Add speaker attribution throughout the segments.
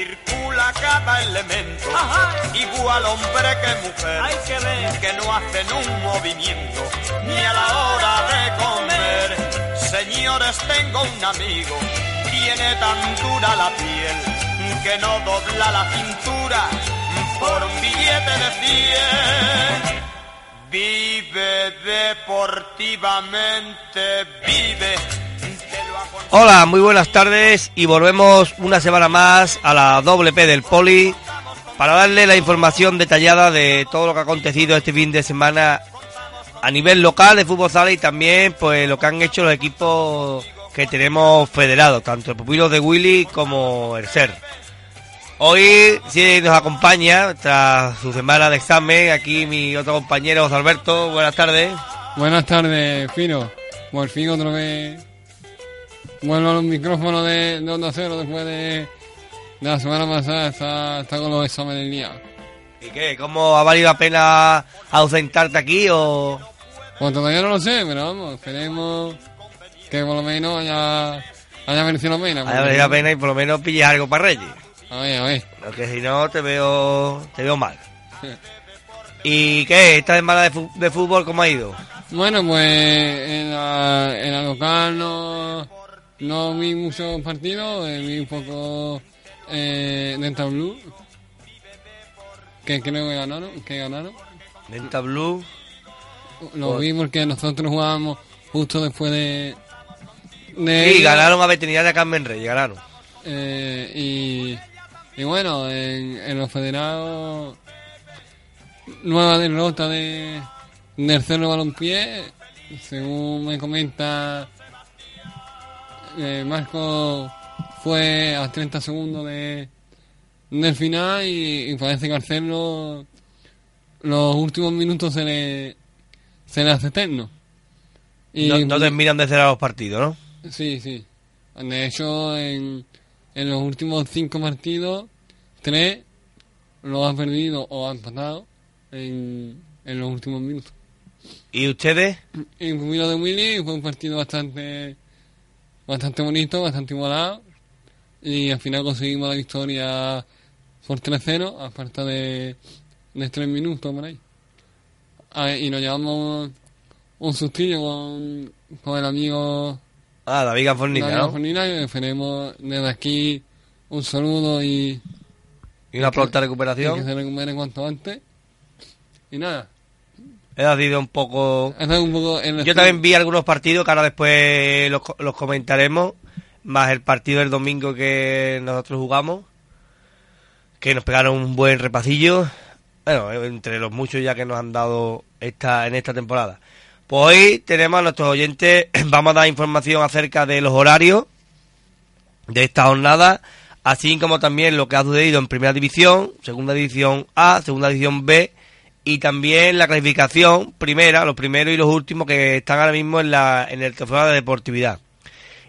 Speaker 1: Circula cada elemento, igual hombre que mujer,
Speaker 2: Hay que ver.
Speaker 1: que no hacen un movimiento, ni a la hora de comer. Señores, tengo un amigo, tiene tan dura la piel, que no dobla la cintura por un billete de cien. Vive deportivamente, vive.
Speaker 2: Hola, muy buenas tardes y volvemos una semana más a la doble P del Poli para darle la información detallada de todo lo que ha acontecido este fin de semana a nivel local de fútbol sala y también pues lo que han hecho los equipos que tenemos federados, tanto el Pupilo de Willy como el SER. Hoy sí nos acompaña, tras su semana de examen, aquí mi otro compañero José Alberto. Buenas tardes.
Speaker 3: Buenas tardes, Fino. Por fin otra vez a los micrófonos de, de Onda Cero después de, de la semana pasada. Está, está con los exámenes liados.
Speaker 2: ¿Y qué? ¿Cómo ha valido la pena ausentarte aquí o...?
Speaker 3: Pues todavía no lo sé, pero vamos, esperemos que por lo menos haya, haya merecido la pena.
Speaker 2: Haya valido la pena y por lo menos pilles algo para Reyes.
Speaker 3: A ver, a ver.
Speaker 2: Porque si no te veo te veo mal. ¿Y qué? ¿Esta semana de, de fútbol cómo ha ido?
Speaker 3: Bueno, pues en la, en la local no, no vi muchos partidos, eh, vi un poco eh, Dental Blue, que creo que ganaron, que ganaron.
Speaker 2: Denta Blue.
Speaker 3: Lo vi porque nosotros jugábamos justo después de... de
Speaker 2: Sí, ganaron a Veterinaria Carmen Reyes, ganaron.
Speaker 3: Eh, y, y bueno, en, en los federados, nueva derrota de, del Cerro Balompié, según me comenta eh, Marco, fue a 30 segundos de, del final y, y parece que al Cerro los últimos minutos se le, se le hace eterno. Y-
Speaker 2: No, no terminan de cerrar los partidos, ¿no?
Speaker 3: Sí, sí. De hecho, en, en los últimos cinco partidos, tres lo han perdido o han empatado en, en los últimos minutos.
Speaker 2: ¿Y ustedes?
Speaker 3: En Pumilo de Willy fue un partido bastante bastante bonito, bastante igualado. Y al final conseguimos la victoria por 3-0, a falta de, de 3 minutos por ahí. Ah, y nos llevamos un sustillo con, con el amigo
Speaker 2: Ah, David Gafornica,
Speaker 3: David
Speaker 2: ¿no?
Speaker 3: Fornina, y esperemos desde aquí un saludo y,
Speaker 2: Y una pronta
Speaker 3: y que
Speaker 2: recuperación.
Speaker 3: se recupere cuanto antes. Y nada,
Speaker 2: Ha sido un poco...
Speaker 3: un poco en
Speaker 2: Yo también vi algunos partidos que ahora después los, co- los comentaremos, más el partido del domingo que nosotros jugamos, que nos pegaron un buen repacillo, bueno, entre los muchos ya que nos han dado esta en esta temporada. Pues hoy tenemos a nuestros oyentes, vamos a dar información acerca de los horarios de esta jornada, así como también lo que ha sucedido en Primera División, Segunda División A, Segunda División B y también la clasificación primera, los primeros y los últimos que están ahora mismo en, la, en el trofeo de deportividad.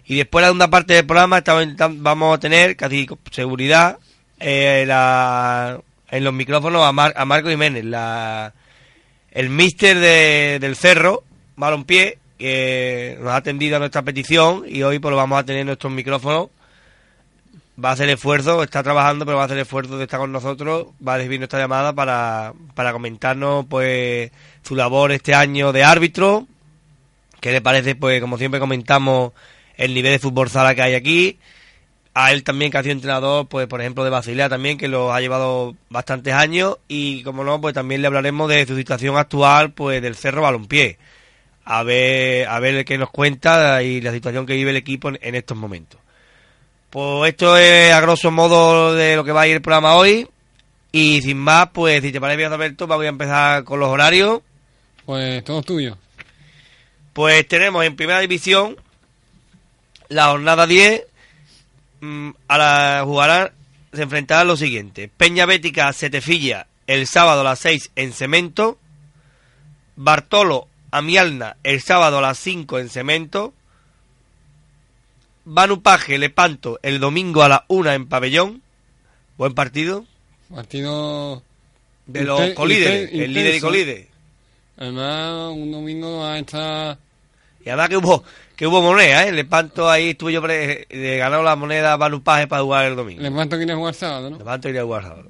Speaker 2: Y después la segunda parte del programa estamos vamos a tener casi seguridad eh, la- en los micrófonos a, Mar- a Marco Jiménez, la, el mister de- del Cerro, Balompié, que nos ha atendido a nuestra petición y hoy pues lo vamos a tener en nuestros micrófonos. Va a hacer esfuerzo, está trabajando, pero va a hacer esfuerzo de estar con nosotros, va a recibir nuestra llamada para, para comentarnos pues su labor este año de árbitro, qué le parece pues como siempre comentamos el nivel de fútbol sala que hay aquí, a él también que ha sido entrenador, pues por ejemplo de Basilea también, que lo ha llevado bastantes años, y como no, pues también le hablaremos de su situación actual, pues del Cerro Balompié, a ver, a ver qué nos cuenta y la situación que vive el equipo en estos momentos. Pues esto es a grosso modo de lo que va a ir el programa hoy. Y sin más, pues si te parece bien, Alberto, voy a empezar con los horarios.
Speaker 3: Pues todo tuyo.
Speaker 2: Pues tenemos en primera división la jornada 10. mm, a la jugarán, se enfrentarán los siguientes: Peña Bética Setefilla el sábado a las 6 en Cemento. Bartolo Amialna el sábado a las 5 en Cemento. Banupaje Lepanto el domingo a las 1 en Pabellón. Buen partido.
Speaker 3: Partido
Speaker 2: De los
Speaker 3: Inten-
Speaker 2: colíderes, el líder y colíder.
Speaker 3: Además, un domingo a estar...
Speaker 2: Y además que hubo, que hubo moneda, ¿eh? Lepanto ahí estuve yo, pre- le ganó la moneda a Banupaje para jugar el domingo.
Speaker 3: Lepanto quiere jugar sábado, ¿no?
Speaker 2: Lepanto a jugar sábado.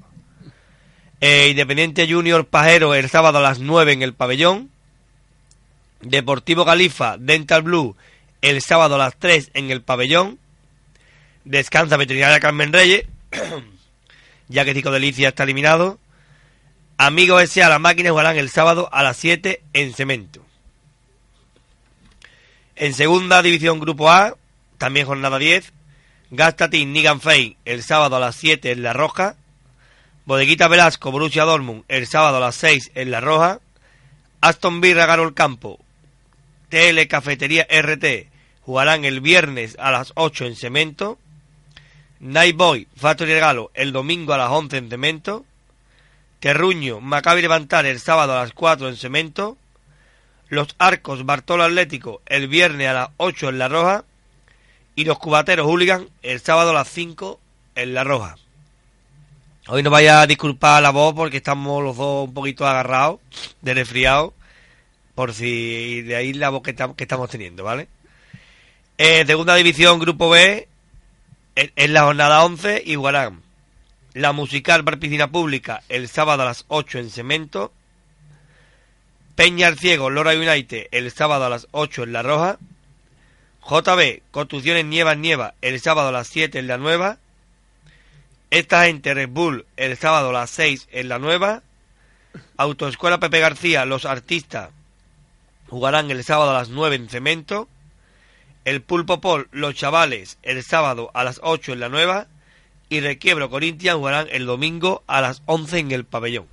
Speaker 2: Eh, Independiente Junior Pajero el sábado a las 9 en el pabellón. Deportivo Califa Dental Blue el sábado a las 3 en el pabellón. Descansa Veterinaria Carmen Reyes, ya que Tico Delicia está eliminado. Amigos S.A. las máquinas jugarán el sábado a las 7 en Cemento. En segunda división Grupo A, también jornada 10, Gastatin Nigan Fey el sábado a las 7 en La Roja. Bodeguita Velasco Borussia Dortmund el sábado a las 6 en La Roja. Aston Villa ganó el campo. TL Cafetería RT jugarán el viernes a las 8 en Cemento. Night Boy Factory Regalo el domingo a las 11 en Cemento. Terruño Maccabi Levantar el sábado a las 4 en Cemento. Los Arcos Bartolo Atlético el viernes a las 8 en La Roja. Y los Cubateros Hooligan el sábado a las 5 en La Roja. Hoy no vaya a disculpar la voz porque estamos los dos un poquito agarrados, de resfriado, por si de ahí la voz que, que estamos teniendo, ¿vale? Eh, segunda división, grupo B, en, la jornada 11, igualarán la musical Bar Piscina Pública el sábado a las 8 en Cemento, Peña Ciego, Lora United el sábado a las 8 en La Roja, JB, Construcciones Nievas Nieva el sábado a las 7 en La Nueva, esta gente Red Bull el sábado a las 6 en la nueva. Autoescuela Pepe García, los artistas jugarán el sábado a las 9 en Cemento. El Pulpo Pol, los chavales, el sábado a las 8 en la nueva. Y Requiebro Corinthians jugarán el domingo a las 11 en el pabellón.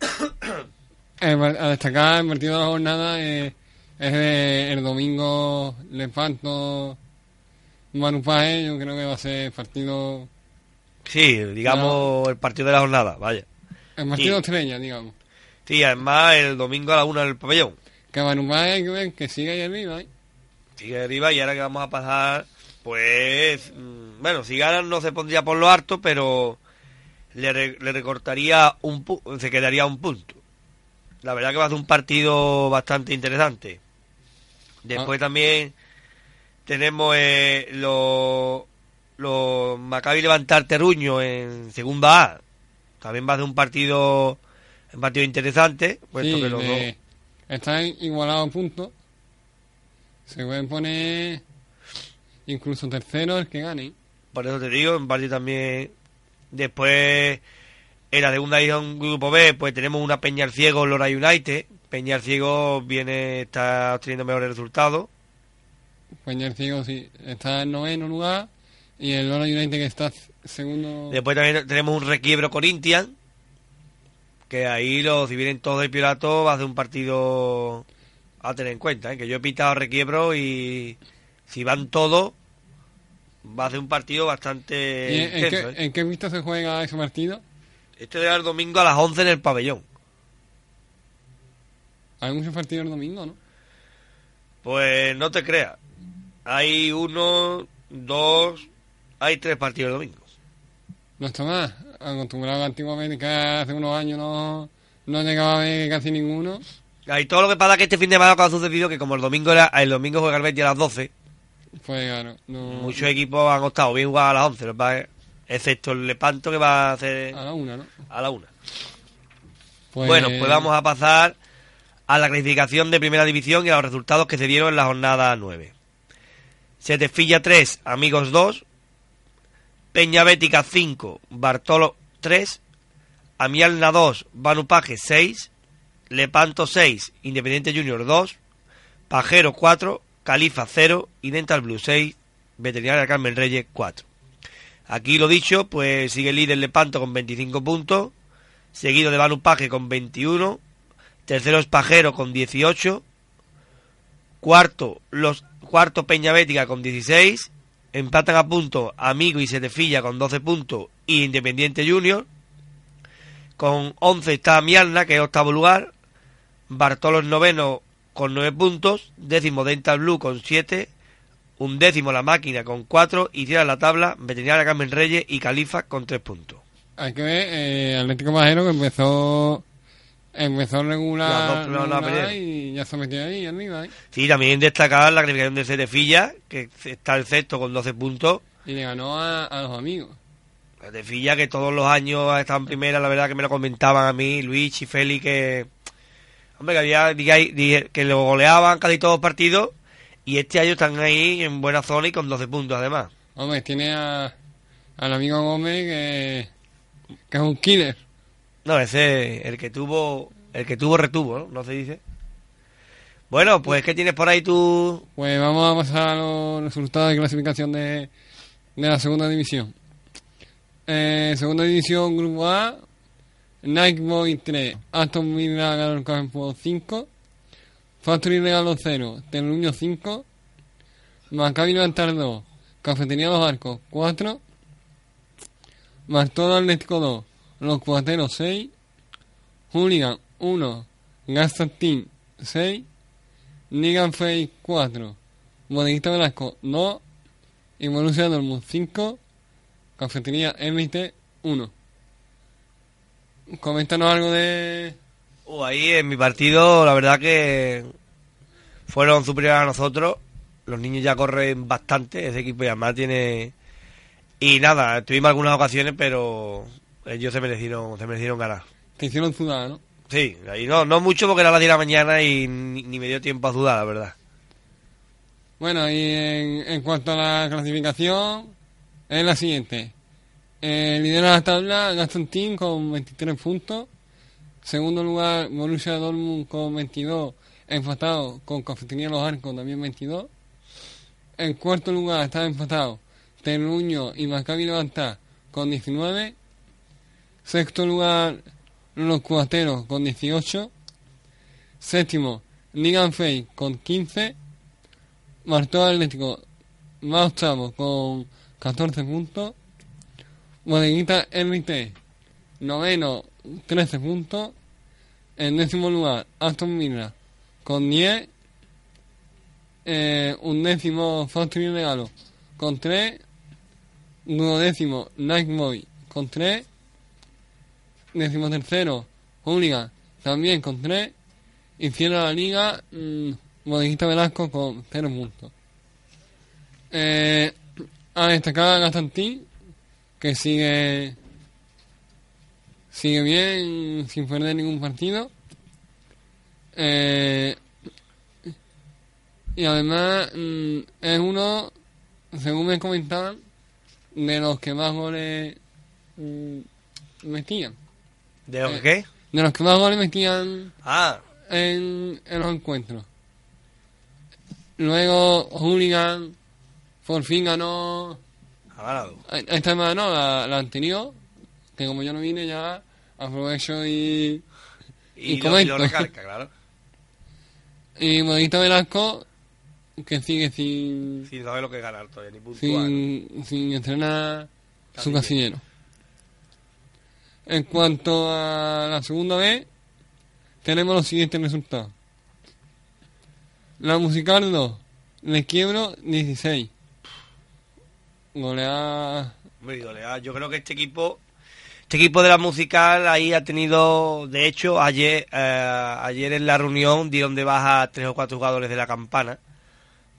Speaker 3: El par- a destacar el partido de la jornada eh, es de- el domingo Lepanto Manupaje. Yo creo que va a ser partido...
Speaker 2: Sí, digamos el partido de la jornada, vaya.
Speaker 3: El partido
Speaker 2: Y-
Speaker 3: estrella, digamos.
Speaker 2: Sí, además el domingo a la 1 en el pabellón.
Speaker 3: Que Manupaje hay que ver que sigue ahí arriba, ¿eh?
Speaker 2: Sigue arriba y ahora que vamos a pasar, pues, mm, bueno, si ganan no se pondría por lo harto, pero le, le recortaría un pu- se quedaría un punto. La verdad que va a ser un partido bastante interesante. Después también tenemos eh, los los Maccabi Levantar Terruño en segunda A. También va a ser un partido un partido interesante, puesto
Speaker 3: Sí,
Speaker 2: que los dos
Speaker 3: de- están igualados a puntos. Se pueden poner incluso tercero el que gane.
Speaker 2: Por eso te digo, en parte también. Después, en la segunda división Grupo B, pues tenemos una Peña al Ciego, Lora United. Peña al Ciego viene, está obteniendo mejores resultados.
Speaker 3: Peña Ciego sí, está en noveno lugar. Y el Lora United que está segundo.
Speaker 2: Después también tenemos un Requiebro Corinthians. Que ahí, los, si vienen todos del Pirato, va a ser un partido a tener en cuenta. ¿eh? Que yo he pitado Requiebro y si van todos, va a ser un partido bastante
Speaker 3: ¿Y en, qué,
Speaker 2: ¿eh?
Speaker 3: en qué vista se juega ese partido?
Speaker 2: Este será el domingo a las 11 en el pabellón.
Speaker 3: Hay muchos partidos el domingo, ¿no?
Speaker 2: Pues no te creas. Hay uno, dos, hay tres partidos el domingo.
Speaker 3: No está más. Acostumbrado antiguamente que hace unos años no, no llegaba a ver casi ninguno.
Speaker 2: Hay todo lo que pasa que este fin de semana ha sucedido que como el domingo era el domingo juega el Betis a las 12,
Speaker 3: Pues claro, no,
Speaker 2: muchos equipos han optado bien jugar a las 11, lo que pasa es- excepto el Lepanto que va a hacer
Speaker 3: a la una, ¿no?
Speaker 2: a la una.
Speaker 3: Pues,
Speaker 2: Bueno, pues vamos a pasar a la clasificación de primera división y a los resultados que se dieron en la jornada 9. Setefilla 3, Amigos 2, Peña Bética 5, Bartolo 3, Amialna 2, Banupaje 6, Lepanto 6, Independiente Junior 2, Pajero 4, Califa 0 y Dental Blue 6, Veterinaria Carmen Reyes 4. Aquí lo dicho, pues sigue el líder Lepanto con 25 puntos, seguido de Banu Paje con 21, tercero es Pajero con 18, cuarto los cuarto Peña Bética con 16, empatan a punto Amigo y Setefilla con 12 puntos y Independiente Junior. Con 11 está Mialna, que es octavo lugar. Bartolos noveno con 9 puntos. Décimo Dental Blue con 7. Un décimo La Máquina con 4. Y cierra la tabla Veterinaria Carmen Reyes y Califa con 3 puntos.
Speaker 3: Hay que ver, eh, Atlético Majero que empezó empezó regular,
Speaker 2: Las dos
Speaker 3: regular y ya se metió ahí arriba ¿eh?
Speaker 2: Sí, también destacar la clasificación de Setefilla, que está el sexto con 12 puntos.
Speaker 3: y le ganó a, a los amigos.
Speaker 2: Setefilla, que todos los años ha estado en primera, la verdad que me lo comentaban a mí, Luis y Félix, que. Hombre, que había diga- que lo goleaban casi todos los partidos. Y este año están ahí en buena zona y con 12 puntos además.
Speaker 3: Hombre, tiene a, al amigo Gómez que, que es un killer.
Speaker 2: No, ese, el que tuvo, el que tuvo retuvo, ¿no? No se dice. Bueno, pues, ¿qué tienes por ahí tú?
Speaker 3: Pues vamos a pasar a los resultados de clasificación de, de la segunda división. Eh, segunda división, Grupo A, Nike Boy 3, Aston Villa ganó el campo 5, Factory Regalo 0, Terruño 5, Maccabi Levantar 2, Cafetería Los Arcos 4, Martón Atlético 2, Los Cuateros 6, Hooligan 1, Gaston Team 6, Nigan Face 4, Bodeguita Velasco 2 y Borussia Dortmund 5, Cafetería MT 1. Coméntanos algo de...
Speaker 2: Uh, ahí en mi partido, la verdad que fueron superiores a nosotros. Los niños ya corren bastante, ese equipo y además tiene... Y nada, tuvimos algunas ocasiones, pero ellos se merecieron, se merecieron ganar.
Speaker 3: Te hicieron sudar, ¿no?
Speaker 2: Sí, ahí no, no mucho porque era las 10 de la mañana y ni, ni me dio tiempo a sudar, la verdad.
Speaker 3: Bueno, y en, en cuanto a la clasificación, es la siguiente. Eh, lidera la tabla Gaston Team con 23 puntos. Segundo lugar, Borussia Dortmund con 22, empatado con Cafetería Los Arcos, también 22. En cuarto lugar está empatado Terruño y Maccabi Levantar con 19. Sexto lugar, Los Cuateros con 18. Séptimo, Nigan Fey con 15. Martó Atlético más octavo con 14 puntos. Bodeguita RT, noveno, 13 puntos. En décimo lugar, Aston Villa con 10. Eh, un décimo, Factory Regalo con 3. Duodécimo, Nike Boy con 3. Décimo tercero, Hooligan también con 3. Y cierra la liga, mm, Bodeguita Velasco con 0 puntos. Eh, a destacar Gastantín, que sigue sigue bien sin perder ningún partido. Eh, y además mm, es uno, según me comentaban, de los que más goles mm, metían.
Speaker 2: ¿De lo
Speaker 3: Eh.
Speaker 2: que qué?
Speaker 3: De los que más goles metían
Speaker 2: Ah,
Speaker 3: en, en los encuentros. Luego Hooligan por fin ganó
Speaker 2: ha ganado.
Speaker 3: esta semana no, la, la anterior, que como yo no vine ya aprovecho y,
Speaker 2: Y,
Speaker 3: Y
Speaker 2: lo, y
Speaker 3: comento.
Speaker 2: lo recalca, claro.
Speaker 3: y Velasco que sigue sin
Speaker 2: Sin saber lo que ganar todavía, ni puntual.
Speaker 3: sin, sin entrenar su
Speaker 2: Casillero.
Speaker 3: casillero. En cuanto a la segunda vez, tenemos los siguientes resultados. La musical 2, Le Quiebro 16. Goleada
Speaker 2: goleada. Yo creo que este equipo, este equipo de la musical ahí ha tenido, de hecho, ayer, eh, ayer en la reunión dieron de baja tres o cuatro jugadores de la campana,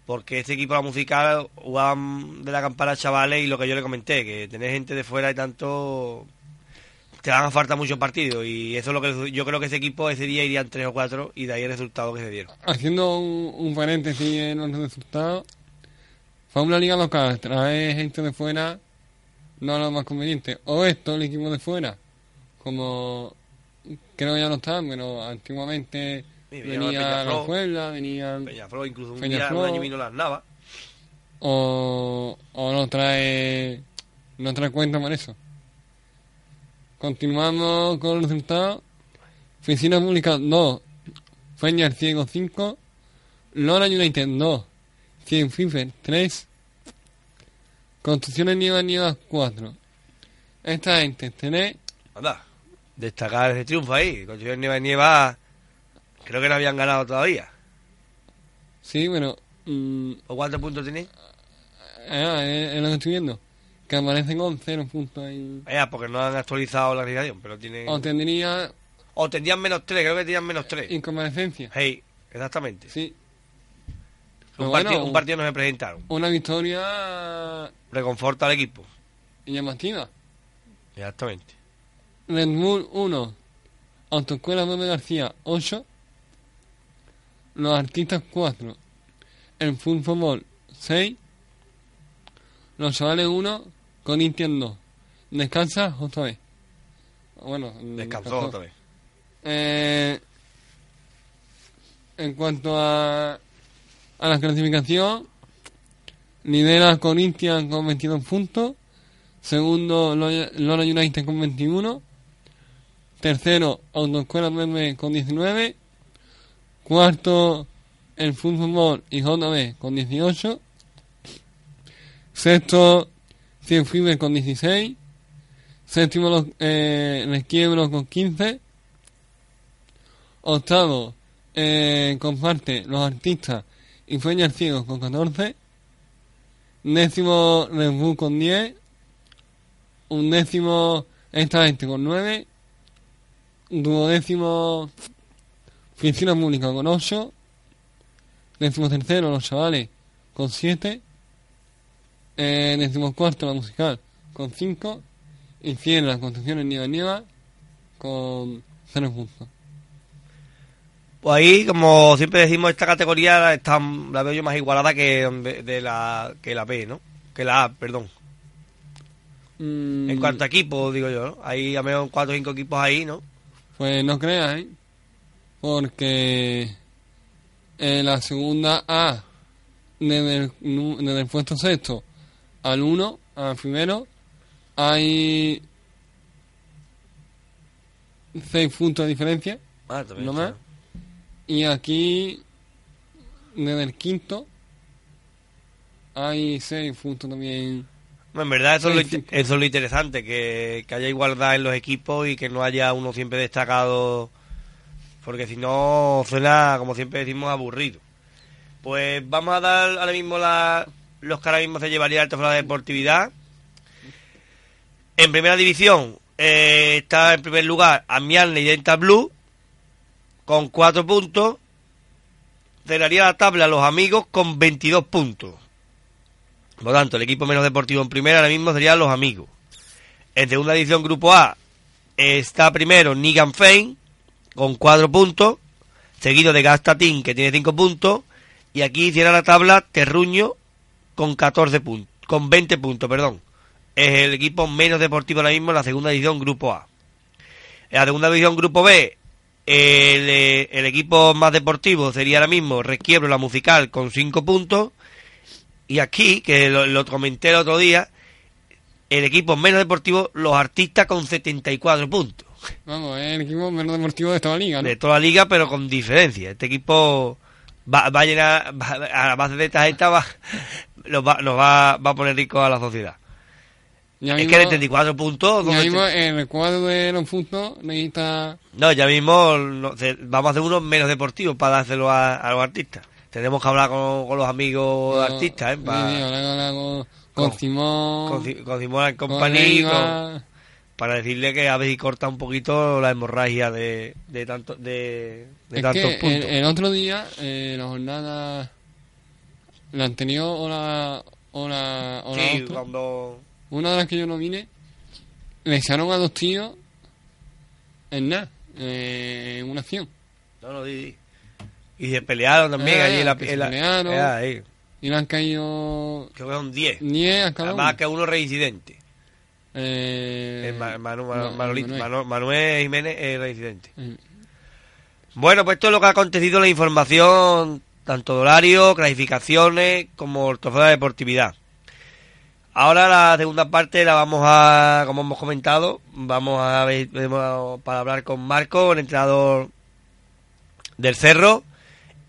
Speaker 2: porque este equipo de la musical jugaban de la campana chavales y lo que yo le comenté, que tener gente de fuera y tanto te van a falta muchos partidos y eso es lo que yo creo que ese equipo ese día irían tres o cuatro y de ahí el resultado que se dieron.
Speaker 3: Haciendo un, un paréntesis en los resultados, una liga local, traer gente de fuera no es lo más conveniente. O esto, el equipo de fuera, como creo ya no están, pero antiguamente
Speaker 2: Sí, venía
Speaker 3: venía la Puebla, venían
Speaker 2: Peñaflor incluso un, día, un año vino las Navas.
Speaker 3: o, o no trae no trae cuenta por eso. Continuamos con los resultados. Oficina Pública 2, Feñas Ciego 5, Lora United 2, Cien Fifer 3, Construcciones Nieva Nieva 4. Esta gente tiene
Speaker 2: Anda, destacar ese triunfo ahí. Construcción Nieva Nieva, creo que no habían ganado todavía.
Speaker 3: Sí, bueno, mm,
Speaker 2: ¿O cuántos puntos tenéis?
Speaker 3: ah, es, es lo que estoy viendo. Que aparecen con cero puntos ahí.
Speaker 2: Vaya, porque no han actualizado la organización, pero tienen...
Speaker 3: O tendría
Speaker 2: O tendrían menos 3, creo que tenían menos 3.
Speaker 3: inconvalescencia.
Speaker 2: Hey, exactamente.
Speaker 3: Sí.
Speaker 2: Un,
Speaker 3: Pero
Speaker 2: partido,
Speaker 3: bueno,
Speaker 2: un partido no se presentaron.
Speaker 3: Una victoria
Speaker 2: Reconforta al equipo.
Speaker 3: llamativa.
Speaker 2: Exactamente.
Speaker 3: Red Bull 1, Autoescuela Meme García 8, Los Artistas 4, El Fútbol 6, Los Chavales 1, Corinthians 2. Descansa otra vez. Bueno,
Speaker 2: Descansó otra vez.
Speaker 3: Eh, en cuanto a, a la clasificación, lidera Corinthians con 22 puntos. Segundo, Lo- Lora United con 21. Tercero, Autoescuela Meme con 19. Cuarto, el Fútbol y JB con 18. Sexto, Cien Fiber con 16. Séptimo, los, eh, con 15. Octavo, eh, comparte los artistas y Feñas Ciegos con 14. Décimo, Red Bull con 10. Un décimo, esta gente con 9. Duodécimo, Oficina Pública con 8. Décimo tercero, los chavales con 7. Eh, décimo cuarto, la musical con 5. Y cierra construcciones Nieva Nieva con 0 puntos.
Speaker 2: Pues ahí, como siempre decimos, esta categoría la, está, la veo yo más igualada que de la, que la B, ¿no? Que la A, perdón.
Speaker 3: Mm,
Speaker 2: En cuanto a equipos, digo yo, ¿no? Hay a menos cuatro o cinco equipos ahí, ¿no?
Speaker 3: Pues no creas, ¿eh? Porque en la segunda A, desde el, nu- desde el puesto sexto al 1, al primero, hay 6 puntos de diferencia.
Speaker 2: Ah, también
Speaker 3: ¿No
Speaker 2: está.
Speaker 3: Y aquí, desde el quinto, hay 6 puntos también.
Speaker 2: En verdad, eso, es lo, eso es lo interesante, que, que haya igualdad en los equipos y que no haya uno siempre destacado, porque si no suena, como siempre decimos, aburrido. Pues vamos a dar ahora mismo la, los que ahora mismo se llevaría el trofeo de deportividad. En primera división eh, está en primer lugar Amiens Leidenta Blue con 4 puntos. Cerraría la tabla los amigos con 22 puntos. Por lo tanto, el equipo menos deportivo en primera ahora mismo serían los amigos. En segunda división, Grupo A, está primero Nigan Fein con 4 puntos, seguido de Gastatín que tiene 5 puntos, y aquí cierra la tabla Terruño con 14 puntos, con 20 puntos, perdón. Es el equipo menos deportivo ahora mismo en la segunda división, Grupo A. En la segunda división, Grupo B, el, eh, el equipo más deportivo sería ahora mismo Requiebro la Musical con 5 puntos. Y aquí, que lo, lo comenté el otro día, el equipo menos deportivo, los artistas con 74 puntos.
Speaker 3: Vamos, es el equipo menos deportivo de toda la liga, ¿no?
Speaker 2: De toda la liga, pero con diferencia. Este equipo va, va a llenar, va- a la base de esta va, los va, nos va, va a poner rico a la sociedad.
Speaker 3: Ya
Speaker 2: es
Speaker 3: mismo-
Speaker 2: que de 34 puntos...
Speaker 3: ya mismo
Speaker 2: este-
Speaker 3: el cuadro de los puntos necesita...
Speaker 2: No, ya mismo no, vamos a hacer unos menos deportivos para dárselo a, a los artistas. Tenemos que hablar con, con los amigos
Speaker 3: no,
Speaker 2: artistas, ¿eh?
Speaker 3: sí,
Speaker 2: Pa-
Speaker 3: sí, hablar con, con, con
Speaker 2: con-
Speaker 3: Simón,
Speaker 2: con, Simón
Speaker 3: Leiva,
Speaker 2: con- para decirle que a ver si corta un poquito la hemorragia de, de, tanto, de, de
Speaker 3: Es
Speaker 2: tantos
Speaker 3: que
Speaker 2: puntos.
Speaker 3: el otro día, eh, la jornada, la anterior o la, o la, o la
Speaker 2: sí,
Speaker 3: otra,
Speaker 2: cuando...
Speaker 3: una de las que yo no vine, le echaron a dos tíos en nada, eh, en una acción.
Speaker 2: No, no, di. Y se pelearon también
Speaker 3: Ah,
Speaker 2: allí en la...
Speaker 3: que se
Speaker 2: en la-
Speaker 3: pelearon.
Speaker 2: eh, ahí.
Speaker 3: Y le han caído
Speaker 2: Creo que son 10.
Speaker 3: 10 a cada uno.
Speaker 2: Además que uno reincidente.
Speaker 3: Eh,
Speaker 2: El Ma- Manu-
Speaker 3: no,
Speaker 2: Manu- Manolito-
Speaker 3: Manuel.
Speaker 2: Manu- Manuel Jiménez es reincidente.
Speaker 3: Eh,
Speaker 2: Bueno, pues esto es lo que ha acontecido, la información tanto de horario, clasificaciones, como el trofeo de deportividad. Ahora la segunda parte la vamos a, como hemos comentado, vamos a ver para hablar con Marco, el entrenador del Cerro.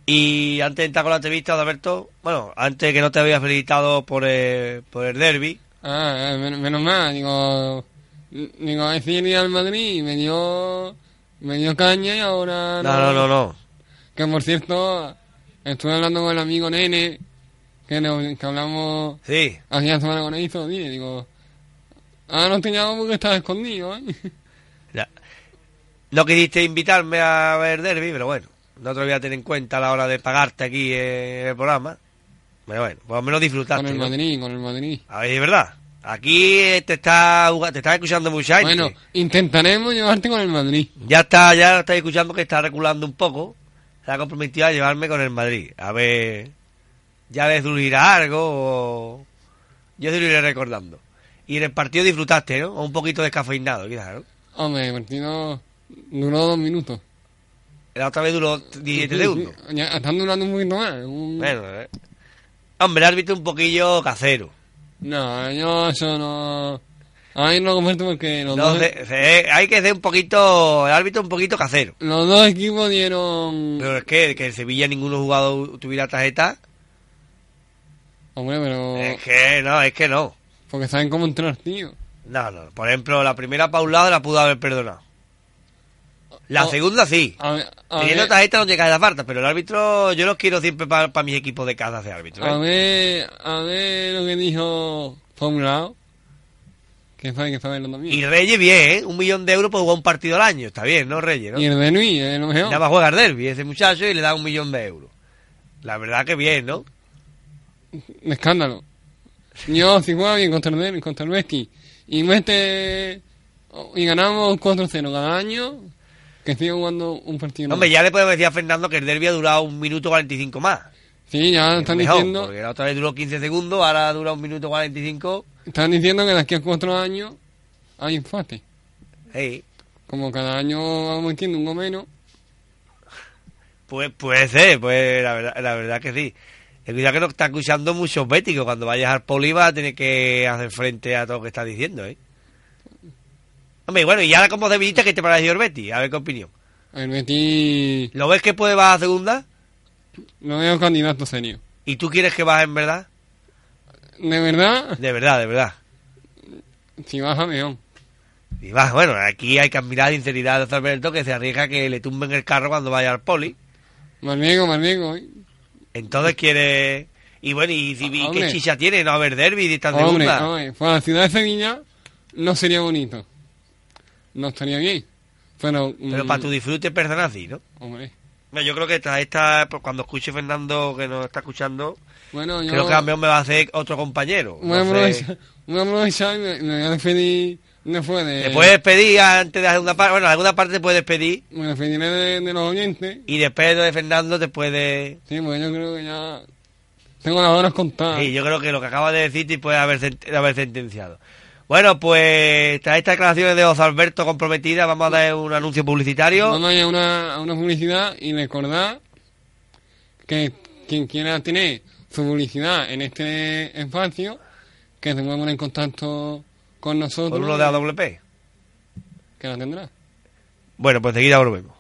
Speaker 2: Y antes de entrar con la entrevista, Alberto, bueno, antes que no te había felicitado por el, por el derby,
Speaker 3: Ah, eh, men- menos mal, digo, digo, ese día al Madrid me dio, me dio caña y ahora
Speaker 2: no, no, no, no.
Speaker 3: Que por cierto, estuve hablando con el amigo Nene, que, hablamos
Speaker 2: Sí,
Speaker 3: hace una semana con él y digo, ah, no te llamo porque estás escondido, ¿eh?
Speaker 2: ya. No quisiste invitarme a ver derby, pero bueno, no te lo voy a tener en cuenta a la hora de pagarte aquí el programa. Pero bueno, por lo menos disfrutaste.
Speaker 3: con el
Speaker 2: ¿no?
Speaker 3: Madrid, con el Madrid.
Speaker 2: A ver, es verdad. Aquí te está, te está escuchando mucha gente.
Speaker 3: Bueno, intentaremos llevarte con el Madrid.
Speaker 2: Ya está, ya estáis escuchando que está reculando un poco. Se ha comprometido a llevarme con el Madrid. A ver, ya les surgirá algo o... Yo te lo iré recordando. Y en el partido disfrutaste, ¿no? O un poquito descafeinado, quizás, ¿no?
Speaker 3: Hombre, el partido duró dos minutos.
Speaker 2: La otra vez duró 17 segundos.
Speaker 3: Ya están durando un poquito más. un-
Speaker 2: Bueno, eh. Hombre, el árbitro un poquillo casero.
Speaker 3: No, yo eso no... A mí no lo comento porque los,
Speaker 2: No,
Speaker 3: dos,
Speaker 2: se- se- hay que ser un poquito, el árbitro un poquito casero.
Speaker 3: los dos equipos dieron...
Speaker 2: Pero es que, que el Sevilla ninguno jugador tuviera tarjeta.
Speaker 3: Hombre, pero...
Speaker 2: Es que no, es que no.
Speaker 3: Porque saben cómo entrar, tío.
Speaker 2: No, no. Por ejemplo, la primera paulada la pudo haber perdonado. La
Speaker 3: Oh.
Speaker 2: segunda sí.
Speaker 3: A ver, a
Speaker 2: Teniendo
Speaker 3: ver,
Speaker 2: tarjeta no llega a la falta, pero el árbitro yo los quiero siempre para mis equipos de casa de árbitro.
Speaker 3: a
Speaker 2: ¿eh?
Speaker 3: ver, a ver lo que dijo Formulado. Que sabe que sabe también.
Speaker 2: Y Reyes bien, ¿eh? Un millón de euros por jugar un partido al año. Está bien, ¿no, Reyes? ¿no?
Speaker 3: Y el de Nui, es lo mejor.
Speaker 2: Nada más juega el derby ese muchacho y le da un millón de euros. La verdad que bien, ¿no?
Speaker 3: Un escándalo. Yo, si juega bien contra el, Derby, contra el Betis y mete y ganamos 4-0 cada año, que siga jugando un partido.
Speaker 2: Hombre, ya le podemos decir a Fernando que el derby ha durado un minuto 45 más.
Speaker 3: Sí, ya
Speaker 2: Es
Speaker 3: están
Speaker 2: mejor,
Speaker 3: diciendo,
Speaker 2: Porque la otra vez duró 15 segundos, ahora dura un minuto 45.
Speaker 3: están diciendo que de aquí a cuatro años hay empate.
Speaker 2: Hey,
Speaker 3: Como cada año vamos metiendo un o menos.
Speaker 2: pues puede ser, pues la verdad, la verdad que sí. Cuidado que nos está escuchando muchos béticos. Cuando vayas al poli vas a tener que hacer frente a todo lo que está diciendo, ¿eh? Hombre, bueno, y ahora como debilita, ¿qué te pareció el Betty? A ver qué opinión.
Speaker 3: El Betis
Speaker 2: ¿Lo ves que puede bajar a segunda?
Speaker 3: lo veo candidato serio.
Speaker 2: ¿Y tú quieres que baje en verdad?
Speaker 3: De verdad,
Speaker 2: De verdad, de verdad.
Speaker 3: si baja, mejor.
Speaker 2: Y va, bueno, aquí hay que admirar la sinceridad de Alberto que se arriesga que le tumben el carro cuando vaya al poli.
Speaker 3: Marriego, Marriego. ¿eh?
Speaker 2: Entonces quiere... Y bueno, ¿y, y qué chicha tiene no haber derby y estar
Speaker 3: Hombre,
Speaker 2: segunda?
Speaker 3: hombre, la ciudad de Sevilla no sería bonito. No estaría bien. Pero,
Speaker 2: Pero
Speaker 3: mm,
Speaker 2: para tu disfrute personal sí, ¿no?
Speaker 3: Hombre.
Speaker 2: Yo creo que esta, esta, pues, cuando escuche Fernando que nos está escuchando,
Speaker 3: Bueno, yo
Speaker 2: creo que a mí me va a hacer otro compañero.
Speaker 3: voy a
Speaker 2: No sé.
Speaker 3: aprovechar, voy a aprovechar y me, me voy a despedir después de...
Speaker 2: Te puedes despedir antes de hacer una parte, bueno, en alguna parte te puedes despedir
Speaker 3: Me despediré de, de los oyentes.
Speaker 2: y después de Fernando te puede...
Speaker 3: Sí, pues yo creo que ya tengo las horas contadas.
Speaker 2: Sí, yo creo que lo que acaba de decir te puede haber, sent- haber sentenciado. Bueno, pues tras estas declaraciones de José Alberto comprometida, vamos a dar un anuncio publicitario.
Speaker 3: Vamos a ir a una, a una publicidad y recordar que quien quiera tener su publicidad en este espacio, que se poner en contacto con nosotros,
Speaker 2: Con uno de AWP.
Speaker 3: que la tendrá.
Speaker 2: Bueno, pues enseguida volvemos.